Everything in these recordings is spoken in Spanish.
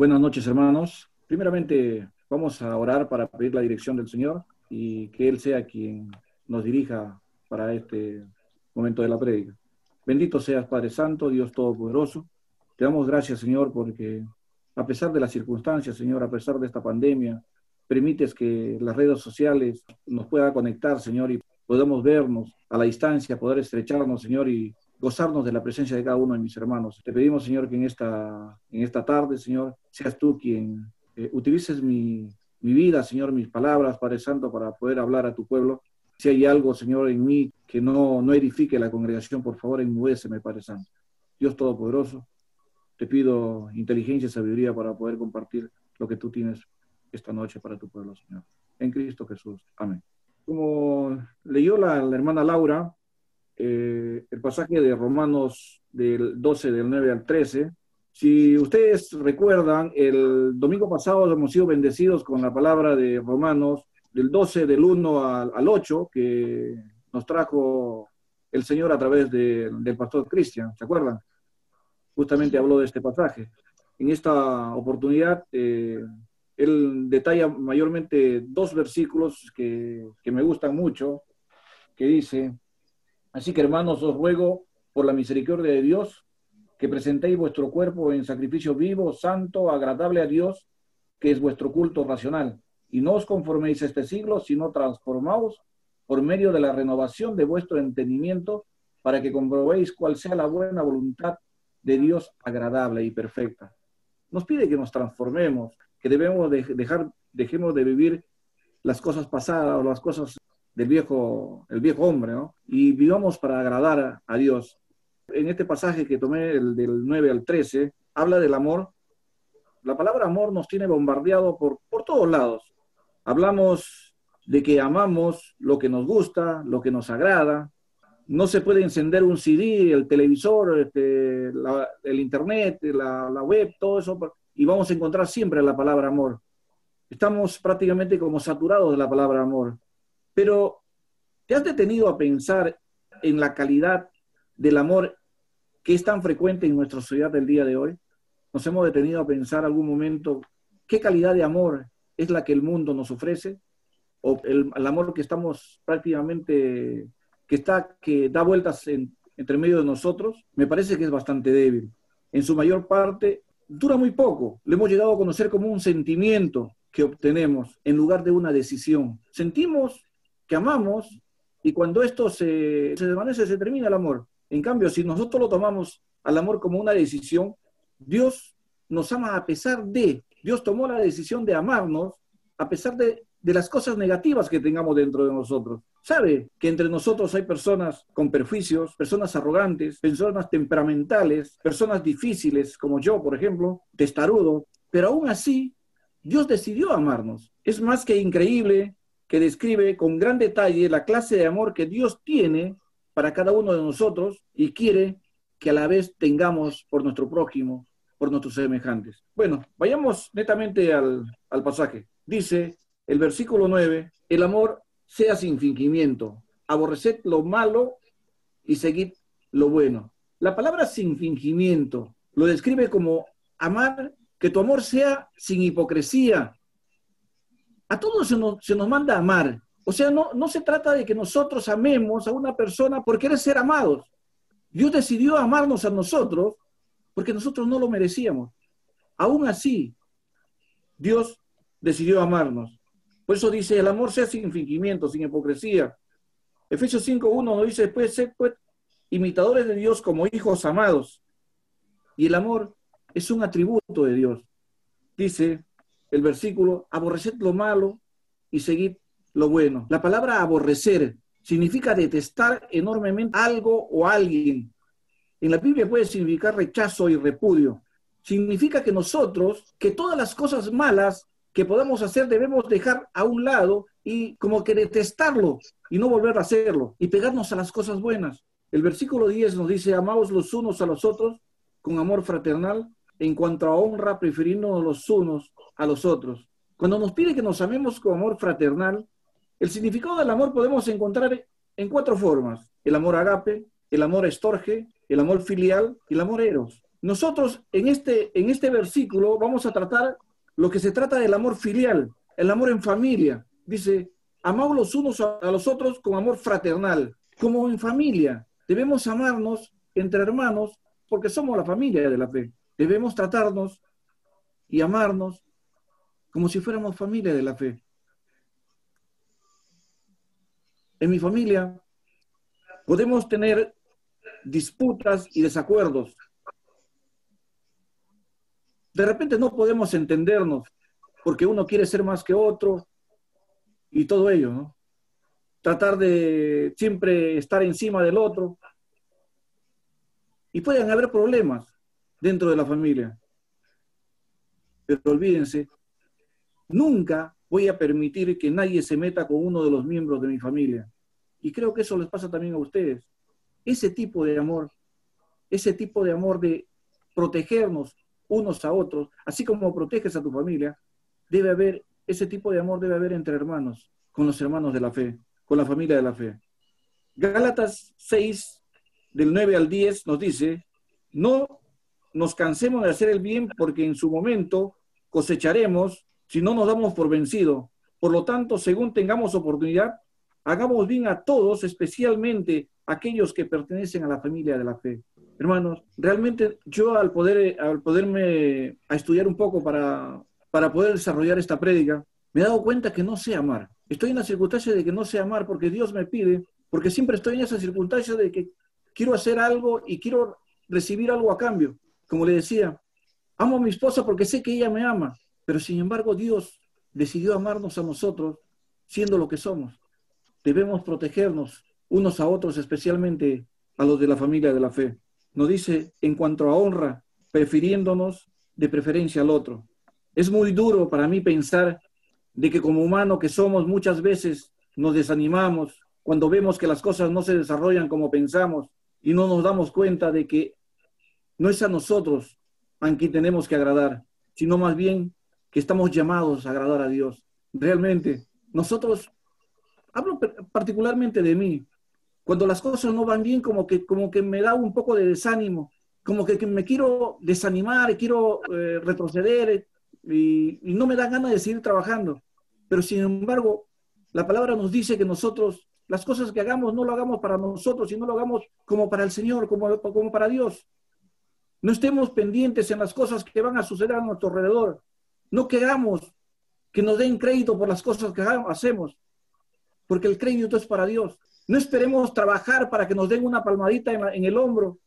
Buenas noches, hermanos. Primeramente, vamos a orar para pedir la dirección del Señor y que Él sea quien nos dirija para este momento de la prédica. Bendito seas, Padre Santo, Dios Todopoderoso. Te damos gracias, Señor, porque a pesar de las circunstancias, Señor, a pesar de esta pandemia, permites que las redes sociales nos puedan conectar, Señor, y podamos vernos a la distancia, poder estrecharnos, Señor, y gozarnos de la presencia de cada uno de mis hermanos. Te pedimos, Señor, que en esta, en esta tarde, Señor, seas tú quien eh, utilices mi, mi vida, Señor, mis palabras, Padre Santo, para poder hablar a tu pueblo. Si hay algo, Señor, en mí que no, no edifique la congregación, por favor, enmudéceme, Padre Santo. Dios Todopoderoso, te pido inteligencia y sabiduría para poder compartir lo que tú tienes esta noche para tu pueblo, Señor. En Cristo Jesús. Amén. Como leyó la, la hermana Laura, eh, el pasaje de Romanos del 12, del 9 al 13. Si ustedes recuerdan, el domingo pasado hemos sido bendecidos con la palabra de Romanos del 12, del 1 al, 8, que nos trajo el Señor a través del pastor Cristian, ¿se acuerdan? Justamente habló de este pasaje. En esta oportunidad, eh, él detalla mayormente dos versículos que, que me gustan mucho, que dice, Así que hermanos, os ruego por la misericordia de Dios que presentéis vuestro cuerpo en sacrificio vivo, santo, agradable a Dios, que es vuestro culto racional. Y no os conforméis a este siglo, sino transformaos por medio de la renovación de vuestro entendimiento, para que comprobéis cuál sea la buena voluntad de Dios agradable y perfecta. Nos pide que nos transformemos, que debemos dejar, dejemos de vivir las cosas pasadas o las cosas del viejo, el viejo hombre. Y vivamos para agradar a Dios. En este pasaje que tomé, el del 9 al 13, habla del amor. La palabra amor nos tiene bombardeado por, por todos lados. Hablamos de que amamos lo que nos gusta, lo que nos agrada. No se puede encender un CD, el televisor, este, el internet, la, la web, todo eso, y vamos a encontrar siempre la palabra amor. Estamos prácticamente como saturados de la palabra amor. Pero, ¿te has detenido a pensar en la calidad del amor que es tan frecuente en nuestra sociedad del día de hoy? ¿Nos hemos detenido a pensar algún momento qué calidad de amor es la que el mundo nos ofrece? ¿O el, amor que estamos prácticamente, que está, que da vueltas entre medio de nosotros? Me parece que es bastante débil. En su mayor parte, dura muy poco. Lo hemos llegado a conocer como un sentimiento que obtenemos en lugar de una decisión. Sentimos que amamos y cuando esto se, se desvanece, se termina el amor. En cambio, si nosotros lo tomamos al amor como una decisión, Dios nos ama a pesar de, Dios tomó la decisión de amarnos a pesar de, de las cosas negativas que tengamos dentro de nosotros. Sabe que entre nosotros hay personas con perjuicios, personas arrogantes, personas temperamentales, personas difíciles, como yo, por ejemplo, testarudo, pero aún así, Dios decidió amarnos. Es más que increíble que describe con gran detalle la clase de amor que Dios tiene para cada uno de nosotros y quiere que a la vez tengamos por nuestro prójimo, por nuestros semejantes. Bueno, vayamos netamente al, pasaje. Dice el versículo 9, el amor sea sin fingimiento, aborreced lo malo y seguid lo bueno. La palabra sin fingimiento lo describe como amar, que tu amor sea sin hipocresía, a todos se nos, manda amar. O sea, no, se trata de que nosotros amemos a una persona por querer ser amados. Dios decidió amarnos a nosotros porque nosotros no lo merecíamos. Aún así, Dios decidió amarnos. Por eso dice, el amor sea sin fingimiento, sin hipocresía. Efesios 5.1 nos dice, después, ser pues, imitadores de Dios como hijos amados. Y el amor es un atributo de Dios. Dice el versículo, aborreced lo malo y seguid lo bueno. La palabra aborrecer significa detestar enormemente algo o alguien. En la Biblia puede significar rechazo y repudio. Significa que nosotros, que todas las cosas malas que podamos hacer debemos dejar a un lado y como que detestarlo y no volver a hacerlo y pegarnos a las cosas buenas. El versículo 10 nos dice, amaos los unos a los otros con amor fraternal, en cuanto a honra, prefiriendo los unos a los otros. Cuando nos pide que nos amemos con amor fraternal, el significado del amor podemos encontrar en cuatro formas. El amor agape, el amor estorge, el amor filial y el amor eros. nosotros en este, en este versículo vamos a tratar lo que se trata del amor filial, el amor en familia. Dice, amamos los unos a los otros con amor fraternal, como en familia. Debemos amarnos entre hermanos porque somos la familia de la fe. Debemos tratarnos y amarnos como si fuéramos familia de la fe. En mi familia podemos tener disputas y desacuerdos. De repente no podemos entendernos porque uno quiere ser más que otro y todo ello, ¿no? Tratar de siempre estar encima del otro. Y pueden haber problemas dentro de la familia. Pero olvídense, nunca voy a permitir que nadie se meta con uno de los miembros de mi familia. Y creo que eso les pasa también a ustedes. Ese tipo de amor, ese tipo de amor de protegernos unos a otros, así como proteges a tu familia, debe haber, ese tipo de amor debe haber entre hermanos, con los hermanos de la fe, con la familia de la fe. Gálatas 6, del 9 al 10, nos dice, no nos cansemos de hacer el bien porque en su momento cosecharemos si no nos damos por vencido. Por lo tanto, según tengamos oportunidad, hagamos bien a todos, especialmente a aquellos que pertenecen a la familia de la fe. Hermanos, realmente yo al poder al poderme a estudiar un poco para, para poder desarrollar esta prédica, me he dado cuenta que no sé amar. Estoy en la circunstancia de que no sé amar porque Dios me pide, porque siempre estoy en esa circunstancia de que quiero hacer algo y quiero recibir algo a cambio. Como le decía, amo a mi esposa porque sé que ella me ama, pero sin embargo Dios decidió amarnos a nosotros siendo lo que somos. Debemos protegernos unos a otros, especialmente a los de la familia de la fe. Nos dice en cuanto a honra, prefiriéndonos de preferencia al otro. Es muy duro para mí pensar de que como humano que somos muchas veces nos desanimamos cuando vemos que las cosas no se desarrollan como pensamos y no nos damos cuenta de que no es a nosotros a quien tenemos que agradar, sino más bien que estamos llamados a agradar a Dios. Realmente, nosotros, hablo particularmente de mí, cuando las cosas no van bien, como que, como que me da un poco de desánimo, como que, me quiero desanimar, quiero eh, retroceder y, y no me da ganas de seguir trabajando. Pero sin embargo, la palabra nos dice que nosotros, las cosas que hagamos, no lo hagamos para nosotros, sino lo hagamos como para el Señor, como, como para Dios. No estemos pendientes en las cosas que van a suceder a nuestro alrededor. No queramos que nos den crédito por las cosas que hacemos, porque el crédito es para Dios. No esperemos trabajar para que nos den una palmadita en, el hombro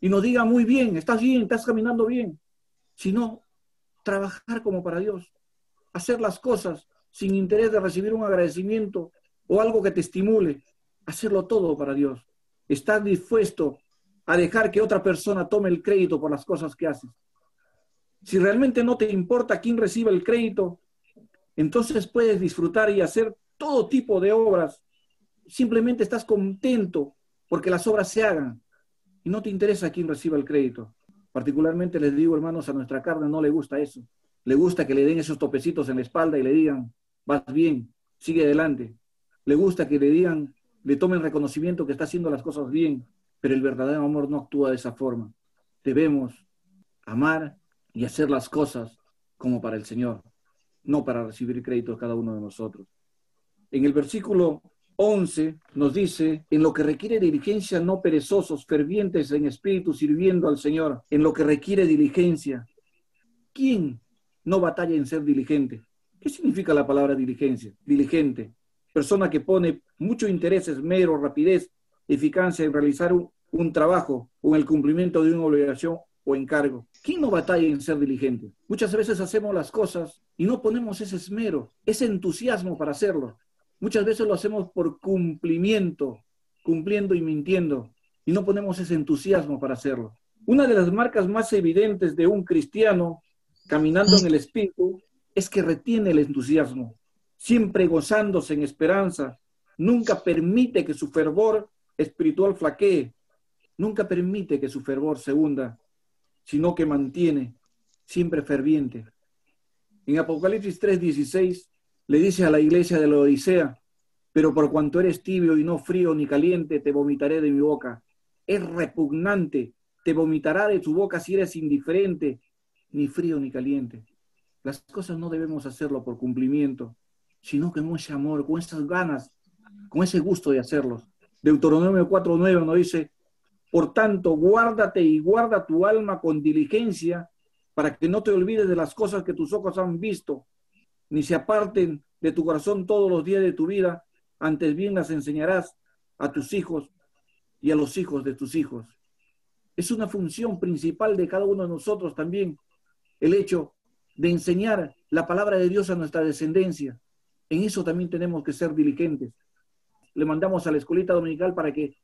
y nos digan muy bien, estás bien, estás caminando bien, sino trabajar como para Dios, hacer las cosas sin interés de recibir un agradecimiento o algo que te estimule, hacerlo todo para Dios. Estar dispuesto a dejar que otra persona tome el crédito por las cosas que haces. Si realmente no te importa quién reciba el crédito, entonces puedes disfrutar y hacer todo tipo de obras. Simplemente estás contento porque las obras se hagan y no te interesa quién reciba el crédito. Particularmente les digo, hermanos, a nuestra carne no le gusta eso. Le gusta que le den esos topecitos en la espalda y le digan, vas bien, sigue adelante. Le gusta que le digan, le tomen reconocimiento que está haciendo las cosas bien, pero el verdadero amor no actúa de esa forma. Debemos amar y hacer las cosas como para el Señor, no para recibir crédito cada uno de nosotros. En el versículo 11 nos dice, en lo que requiere diligencia, no perezosos, fervientes en espíritu, sirviendo al Señor, en lo que requiere diligencia. ¿Quién no batalla en ser diligente? ¿Qué significa la palabra diligencia? Diligente. Persona que pone mucho interés, esmero, rapidez, eficacia en realizar un, un trabajo o en el cumplimiento de una obligación o encargo. ¿Quién no batalla en ser diligente? Muchas veces hacemos las cosas y no ponemos ese esmero, ese entusiasmo para hacerlo. Muchas veces lo hacemos por cumplimiento, cumpliendo y mintiendo, y no ponemos ese entusiasmo para hacerlo. Una de las marcas más evidentes de un cristiano caminando en el Espíritu es que retiene el entusiasmo, siempre gozándose en esperanza, nunca permite que su fervor espiritual flaquee, nunca permite que su fervor se hunda, sino que mantiene siempre ferviente. En Apocalipsis 3:16 le dice a la iglesia de la Odisea, pero por cuanto eres tibio y no frío ni caliente, te vomitaré de mi boca. Es repugnante te vomitará de tu boca si eres indiferente, ni frío ni caliente. Las cosas no debemos hacerlo por cumplimiento, sino con ese amor, con esas ganas, con ese gusto de hacerlos. Deuteronomio 4.9 nos dice, por tanto, guárdate y guarda tu alma con diligencia para que no te olvides de las cosas que tus ojos han visto, ni se aparten de tu corazón todos los días de tu vida, antes bien las enseñarás a tus hijos y a los hijos de tus hijos. Es una función principal de cada uno de nosotros también el hecho de enseñar la palabra de Dios a nuestra descendencia. En eso también tenemos que ser diligentes. Le mandamos a la escuelita dominical para que,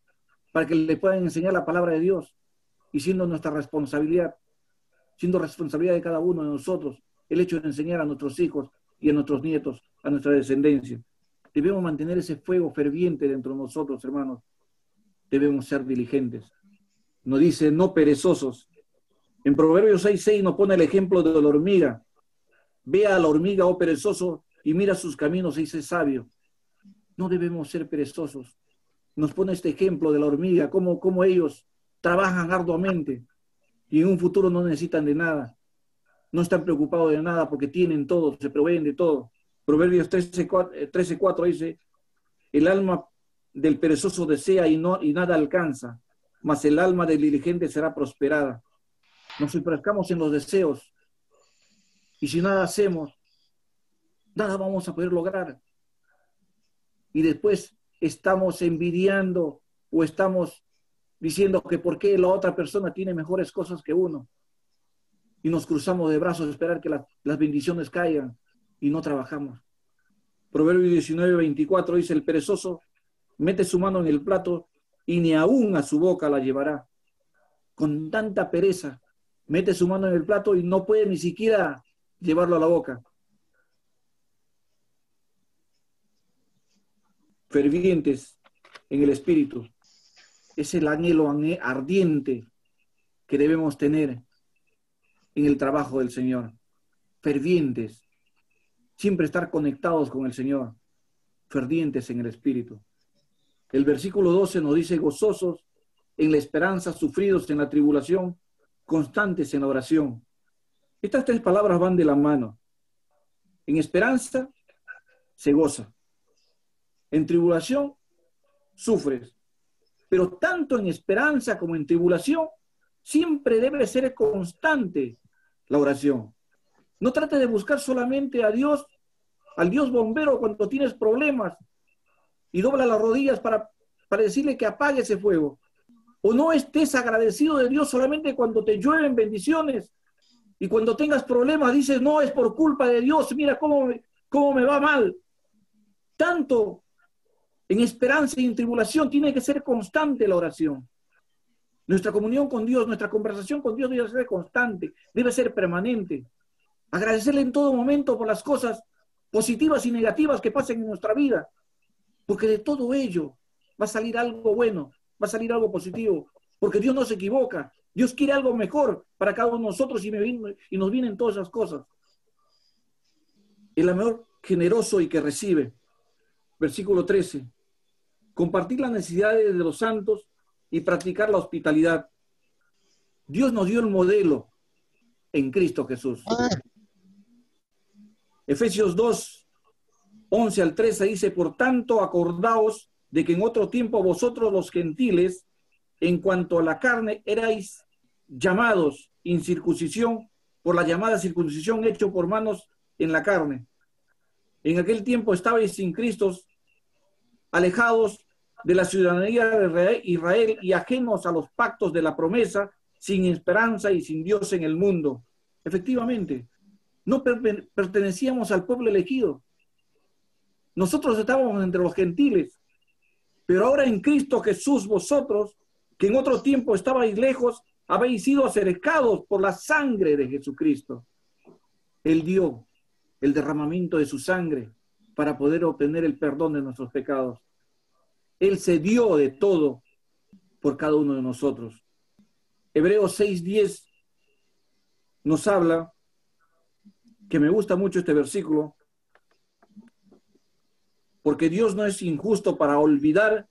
para que le puedan enseñar la palabra de Dios y siendo nuestra responsabilidad, siendo responsabilidad de cada uno de nosotros, el hecho de enseñar a nuestros hijos y a nuestros nietos, a nuestra descendencia. Debemos mantener ese fuego ferviente dentro de nosotros, hermanos. Debemos ser diligentes. Nos dice, no perezosos. En Proverbios 6.6 nos pone el ejemplo de la hormiga. Ve a la hormiga, oh perezoso, y mira sus caminos y dice sabio. No debemos ser perezosos. Nos pone este ejemplo de la hormiga, cómo, cómo ellos trabajan arduamente y en un futuro no necesitan de nada. No están preocupados de nada porque tienen todo, se proveen de todo. Proverbios 13.4 eh, dice, el alma del perezoso desea y, no, y nada alcanza, mas el alma del diligente será prosperada. Nos enfrascamos en los deseos y si nada hacemos, nada vamos a poder lograr. Y después estamos envidiando o estamos diciendo que por qué la otra persona tiene mejores cosas que uno. Y nos cruzamos de brazos esperar que las bendiciones caigan y no trabajamos. Proverbio 19, 24 dice, el perezoso mete su mano en el plato y ni aún a su boca la llevará. Con tanta pereza, mete su mano en el plato y no puede ni siquiera llevarlo a la boca. Fervientes en el espíritu. Es el anhelo ardiente que debemos tener en el trabajo del Señor. Fervientes. Siempre estar conectados con el Señor. Fervientes en el espíritu. El versículo 12 nos dice gozosos en la esperanza, sufridos en la tribulación, constantes en la oración. Estas tres palabras van de la mano. En esperanza se goza. En tribulación sufres. Pero tanto en esperanza como en tribulación siempre debe ser constante la oración. No trate de buscar solamente a Dios, al Dios bombero cuando tienes problemas y dobla las rodillas para, para decirle que apague ese fuego. O no estés agradecido de Dios solamente cuando te llueven bendiciones y cuando tengas problemas dices, no, es por culpa de Dios, mira cómo, cómo me va mal. Tanto en esperanza y en tribulación tiene que ser constante la oración. Nuestra comunión con Dios, nuestra conversación con Dios debe ser constante, debe ser permanente. Agradecerle en todo momento por las cosas positivas y negativas que pasen en nuestra vida, porque de todo ello va a salir algo bueno, va a salir algo positivo, porque Dios no se equivoca. Dios quiere algo mejor para cada uno de nosotros y, y nos vienen todas esas cosas. El amor generoso y que recibe. Versículo 13. Compartir las necesidades de los santos y practicar la hospitalidad. Dios nos dio el modelo en Cristo Jesús. Efesios 2, 11 al 13 dice, por tanto, acordaos de que en otro tiempo vosotros los gentiles, en cuanto a la carne, erais llamados incircuncisión por la llamada circuncisión hecho por manos en la carne. En aquel tiempo estabais sin Cristo, alejados de la ciudadanía de Israel y ajenos a los pactos de la promesa, sin esperanza y sin Dios en el mundo. Efectivamente, no pertenecíamos al pueblo elegido. Nosotros estábamos entre los gentiles, pero ahora en Cristo Jesús vosotros, que en otro tiempo estabais lejos, habéis sido acercados por la sangre de Jesucristo. Él dio el derramamiento de su sangre para poder obtener el perdón de nuestros pecados. Él se dio de todo por cada uno de nosotros. Hebreos 6:10 nos habla, que me gusta mucho este versículo, porque Dios no es injusto para olvidar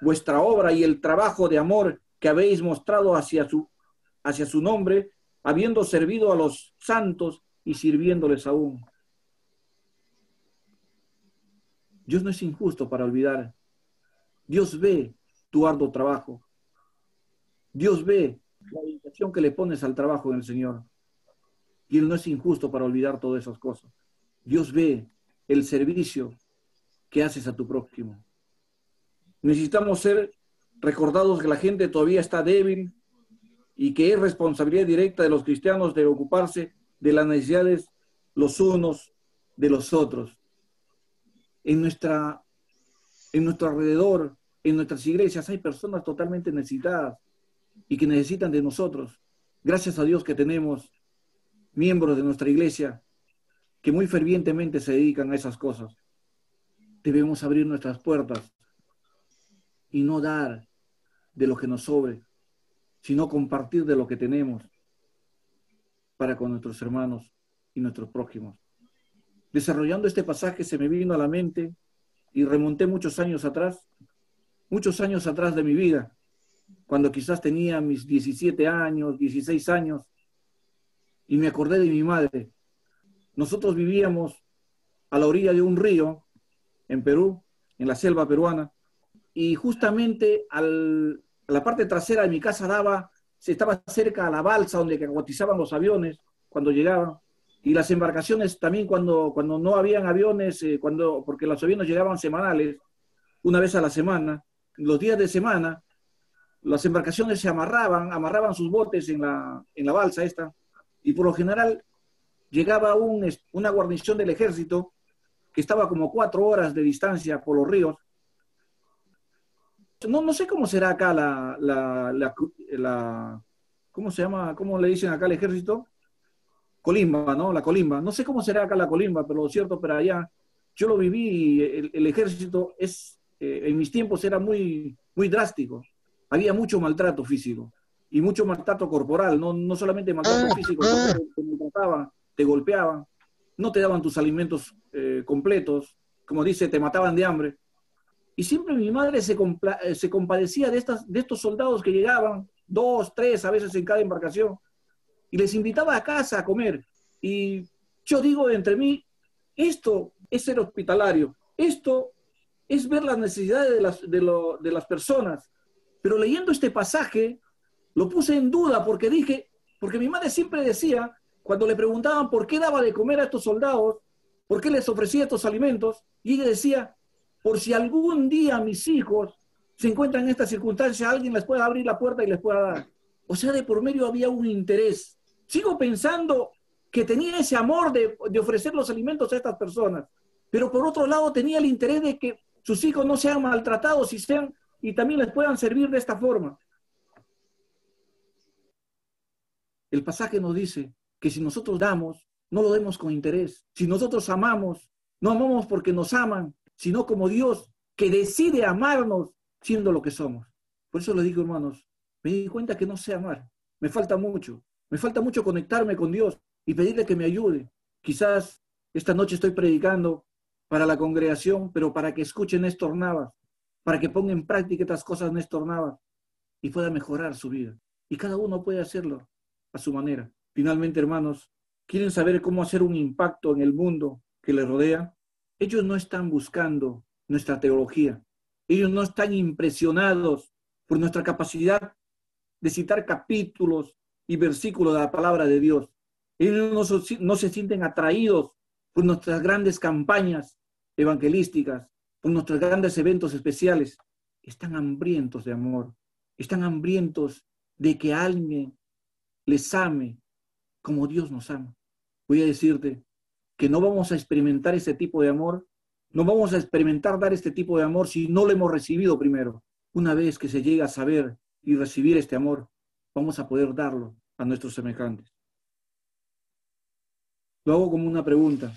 vuestra obra y el trabajo de amor que habéis mostrado hacia, su, hacia su nombre, habiendo servido a los santos y sirviéndoles aún. Dios no es injusto para olvidar. Dios ve tu arduo trabajo. Dios ve la dedicación que le pones al trabajo en el Señor. Y Él no es injusto para olvidar todas esas cosas. Dios ve el servicio que haces a tu prójimo. Necesitamos ser recordados que la gente todavía está débil y que es responsabilidad directa de los cristianos de ocuparse de las necesidades los unos de los otros. En, nuestra, en nuestro alrededor, en nuestras iglesias, hay personas totalmente necesitadas y que necesitan de nosotros. Gracias a Dios que tenemos miembros de nuestra iglesia que muy fervientemente se dedican a esas cosas. Debemos abrir nuestras puertas y no dar de lo que nos sobre, sino compartir de lo que tenemos para con nuestros hermanos y nuestros prójimos. Desarrollando este pasaje se me vino a la mente y remonté muchos años atrás, muchos años atrás de mi vida, cuando quizás tenía mis 17 años, 16 años, y me acordé de mi madre. Nosotros vivíamos a la orilla de un río en Perú, en la selva peruana, y justamente a la parte trasera de mi casa daba, se estaba cerca a la balsa donde cagotizaban los aviones cuando llegaban, y las embarcaciones también cuando, cuando no habían aviones, eh, cuando, porque los aviones llegaban semanales, una vez a la semana, los días de semana, las embarcaciones se amarraban, amarraban sus botes en la, en la balsa esta, y por lo general llegaba un, una guarnición del ejército que estaba como cuatro horas de distancia por los ríos. No, no sé cómo será acá la, la, la, ¿cómo se llama? ¿Cómo le dicen acá al ejército? Colimba, ¿no? La colimba. No sé cómo será acá la colimba, pero lo cierto, pero allá yo lo viví y el, ejército es, eh, en mis tiempos era muy, muy drástico había mucho maltrato físico y mucho maltrato corporal, no, no solamente maltrato ah, físico, ah. te maltrataban, te golpeaban, no te daban tus alimentos eh, completos, como dice, te mataban de hambre. Y siempre mi madre se, eh, se compadecía de, estas, de estos soldados que llegaban, dos, tres a veces en cada embarcación, y les invitaba a casa a comer. Y yo digo entre mí, esto es ser hospitalario, esto es ver las necesidades de las, de, lo, de las personas, pero leyendo este pasaje, lo puse en duda porque dije, porque mi madre siempre decía, cuando le preguntaban por qué daba de comer a estos soldados, por qué les ofrecía estos alimentos, y ella decía, por si algún día mis hijos se encuentran en esta circunstancia, alguien les pueda abrir la puerta y les pueda dar. O sea, de por medio había un interés. Sigo pensando que tenía ese amor de, de ofrecer los alimentos a estas personas, pero por otro lado tenía el interés de que sus hijos no sean maltratados y sean y también les puedan servir de esta forma. El pasaje nos dice que si nosotros damos, no lo demos con interés. Si nosotros amamos, no amamos porque nos aman, sino como Dios que decide amarnos siendo lo que somos. Por eso le digo, hermanos, me di cuenta que no sé amar. Me falta mucho. Me falta mucho conectarme con Dios y pedirle que me ayude. Quizás esta noche estoy predicando para la congregación, pero para que escuchen Néstor Navas, para que ponga en práctica estas cosas Néstor Navas y pueda mejorar su vida. Y cada uno puede hacerlo a su manera. Finalmente, hermanos, ¿quieren saber cómo hacer un impacto en el mundo que les rodea? Ellos no están buscando nuestra teología. Ellos no están impresionados por nuestra capacidad de citar capítulos y versículos de la palabra de Dios. Ellos no, no se sienten atraídos por nuestras grandes campañas evangelísticas por nuestros grandes eventos especiales, están hambrientos de amor, están hambrientos de que alguien les ame como Dios nos ama. Voy a decirte que no vamos a experimentar ese tipo de amor, no vamos a experimentar dar este tipo de amor si no lo hemos recibido primero. Una vez que se llega a saber y recibir este amor, vamos a poder darlo a nuestros semejantes. Lo hago como una pregunta.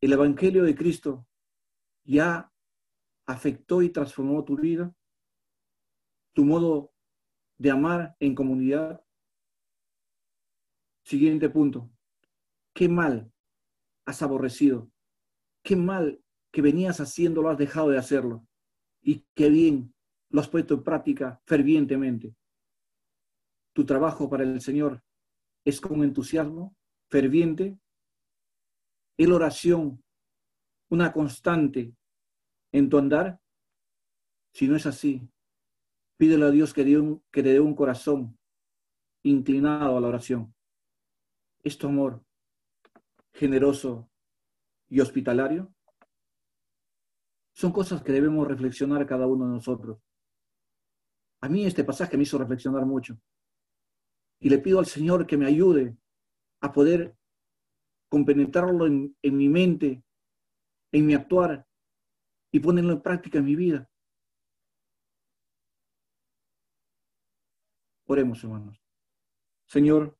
¿El Evangelio de Cristo ya afectó y transformó tu vida, tu modo de amar en comunidad. Siguiente punto. ¿Qué mal has aborrecido? ¿Qué mal que venías haciendo lo has dejado de hacerlo? Y qué bien lo has puesto en práctica fervientemente. tu trabajo para el Señor es con entusiasmo, ferviente, el oración, una constante en tu andar. Si no es así, pídele a Dios que, que te dé un corazón inclinado a la oración. ¿Es amor generoso y hospitalario? Son cosas que debemos reflexionar cada uno de nosotros. A mí este pasaje me hizo reflexionar mucho. Y le pido al Señor que me ayude a poder compenetrarlo en, en mi mente, en mi actuar y ponerlo en práctica en mi vida. Oremos, hermanos. Señor,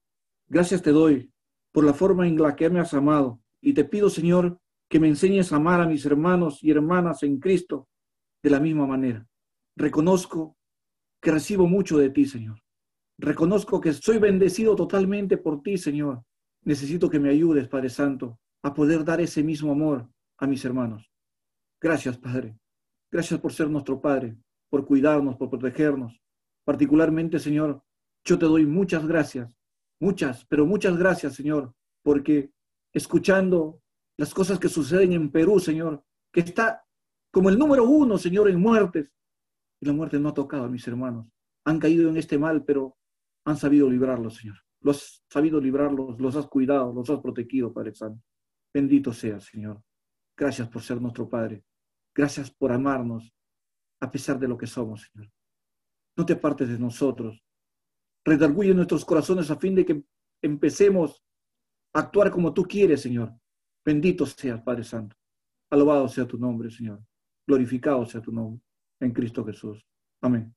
gracias te doy por la forma en la que me has amado y te pido, Señor, que me enseñes a amar a mis hermanos y hermanas en Cristo de la misma manera. Reconozco que recibo mucho de ti, Señor. Reconozco que soy bendecido totalmente por ti, Señor. Necesito que me ayudes, Padre Santo, a poder dar ese mismo amor a mis hermanos. Gracias, Padre. Gracias por ser nuestro Padre, por cuidarnos, por protegernos. Particularmente, Señor, yo te doy muchas gracias, muchas, pero muchas gracias, Señor, porque escuchando las cosas que suceden en Perú, Señor, que está como el número uno, Señor, en muertes, y la muerte no ha tocado a mis hermanos. Han caído en este mal, pero han sabido librarlos, Señor. Los has sabido librarlos, los has cuidado, los has protegido, Padre Santo. Bendito sea, Señor. Gracias por ser nuestro Padre. Gracias por amarnos a pesar de lo que somos, Señor. No te partes de nosotros. Redarguye nuestros corazones a fin de que empecemos a actuar como tú quieres, Señor. Bendito sea, Padre Santo. Alabado sea tu nombre, Señor. Glorificado sea tu nombre en Cristo Jesús. Amén.